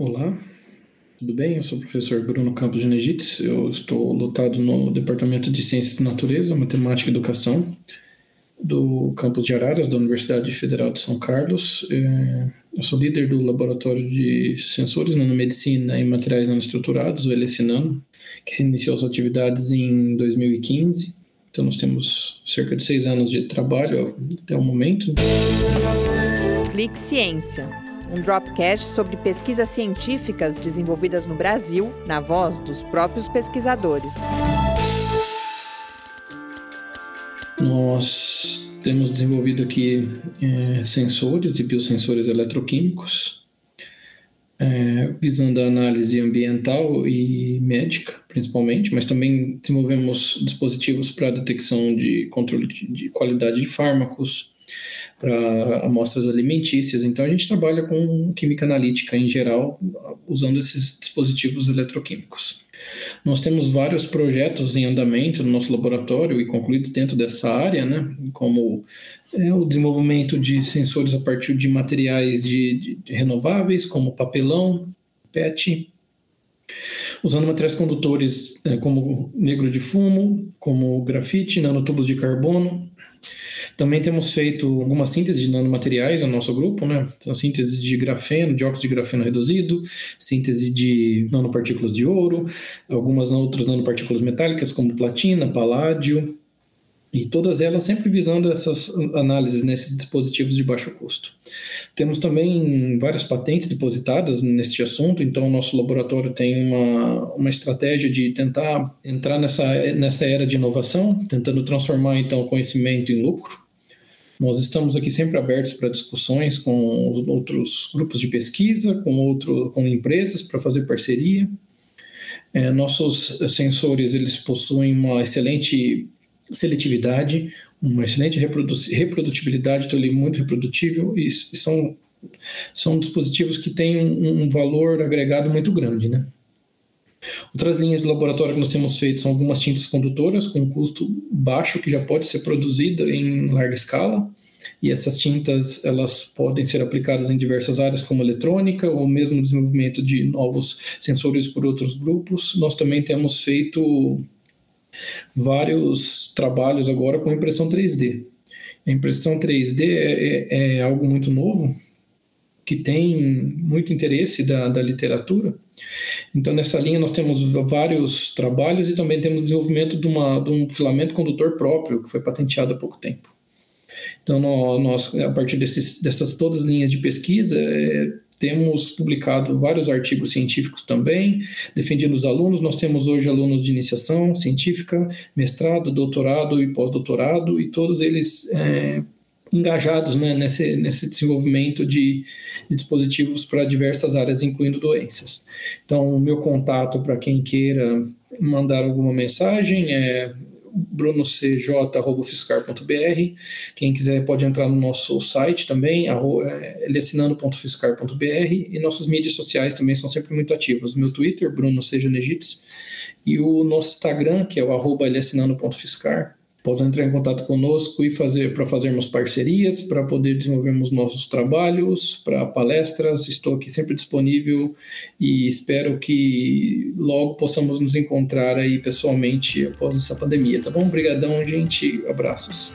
Olá, tudo bem? Eu sou o professor Bruno Campos de Negites. Eu estou lotado no Departamento de Ciências da Natureza, Matemática e Educação do campus de Araras, da Universidade Federal de São Carlos. É, eu sou líder do Laboratório de Sensores Nanomedicina e Materiais Nanoestruturados, o LSNano, que se iniciou suas atividades em 2015. Então, nós temos cerca de seis anos de trabalho até o momento. Clique Ciência, um dropcast sobre pesquisas científicas desenvolvidas no Brasil, na voz dos próprios pesquisadores. Nós temos desenvolvido aqui é, sensores e biosensores eletroquímicos, é, visando a análise ambiental e médica, principalmente, mas também desenvolvemos dispositivos para detecção de controle de qualidade de fármacos, para amostras alimentícias. Então, a gente trabalha com química analítica em geral, usando esses dispositivos eletroquímicos. Nós temos vários projetos em andamento no nosso laboratório e concluídos dentro dessa área, né? como é, o desenvolvimento de sensores a partir de materiais de, de, de renováveis, como papelão, PET, usando materiais condutores é, como negro de fumo, como grafite, nanotubos de carbono, também temos feito algumas sínteses de nanomateriais no nosso grupo, né? Então, síntese de grafeno, de óxido de grafeno reduzido, síntese de nanopartículas de ouro, algumas outras nanopartículas metálicas como platina, paládio, e todas elas sempre visando essas análises nesses dispositivos de baixo custo. Temos também várias patentes depositadas neste assunto, então o nosso laboratório tem uma, uma estratégia de tentar entrar nessa, nessa era de inovação, tentando transformar então o conhecimento em lucro. Nós estamos aqui sempre abertos para discussões com os outros grupos de pesquisa, com, outro, com empresas para fazer parceria. É, nossos sensores eles possuem uma excelente seletividade, uma excelente reprodu reprodutibilidade, então ele é muito reprodutível e, e são, são dispositivos que têm um, um valor agregado muito grande, né? Outras linhas de laboratório que nós temos feito são algumas tintas condutoras com custo baixo que já pode ser produzida em larga escala. E essas tintas elas podem ser aplicadas em diversas áreas como eletrônica ou mesmo desenvolvimento de novos sensores por outros grupos. Nós também temos feito vários trabalhos agora com impressão 3D. A impressão 3D é, é, é algo muito novo que tem muito interesse da, da literatura. Então, nessa linha, nós temos vários trabalhos e também temos desenvolvimento de, uma, de um filamento condutor próprio, que foi patenteado há pouco tempo. Então, nós, a partir desses, dessas todas as linhas de pesquisa, é, temos publicado vários artigos científicos também, defendendo os alunos. Nós temos hoje alunos de iniciação científica, mestrado, doutorado e pós-doutorado, e todos eles é, engajados né, nesse, nesse desenvolvimento de, de dispositivos para diversas áreas, incluindo doenças. Então, o meu contato para quem queira mandar alguma mensagem é brunocj.fiscar.br. Quem quiser pode entrar no nosso site também, lessinando.fiscar.br e nossas mídias sociais também são sempre muito ativas. Meu Twitter, Bruno Seja Negites, e o nosso Instagram, que é o arroba podem entrar em contato conosco e fazer para fazermos parcerias, para poder desenvolvermos nossos trabalhos, para palestras. Estou aqui sempre disponível e espero que logo possamos nos encontrar aí pessoalmente após essa pandemia, tá bom? Obrigadão, gente. Abraços.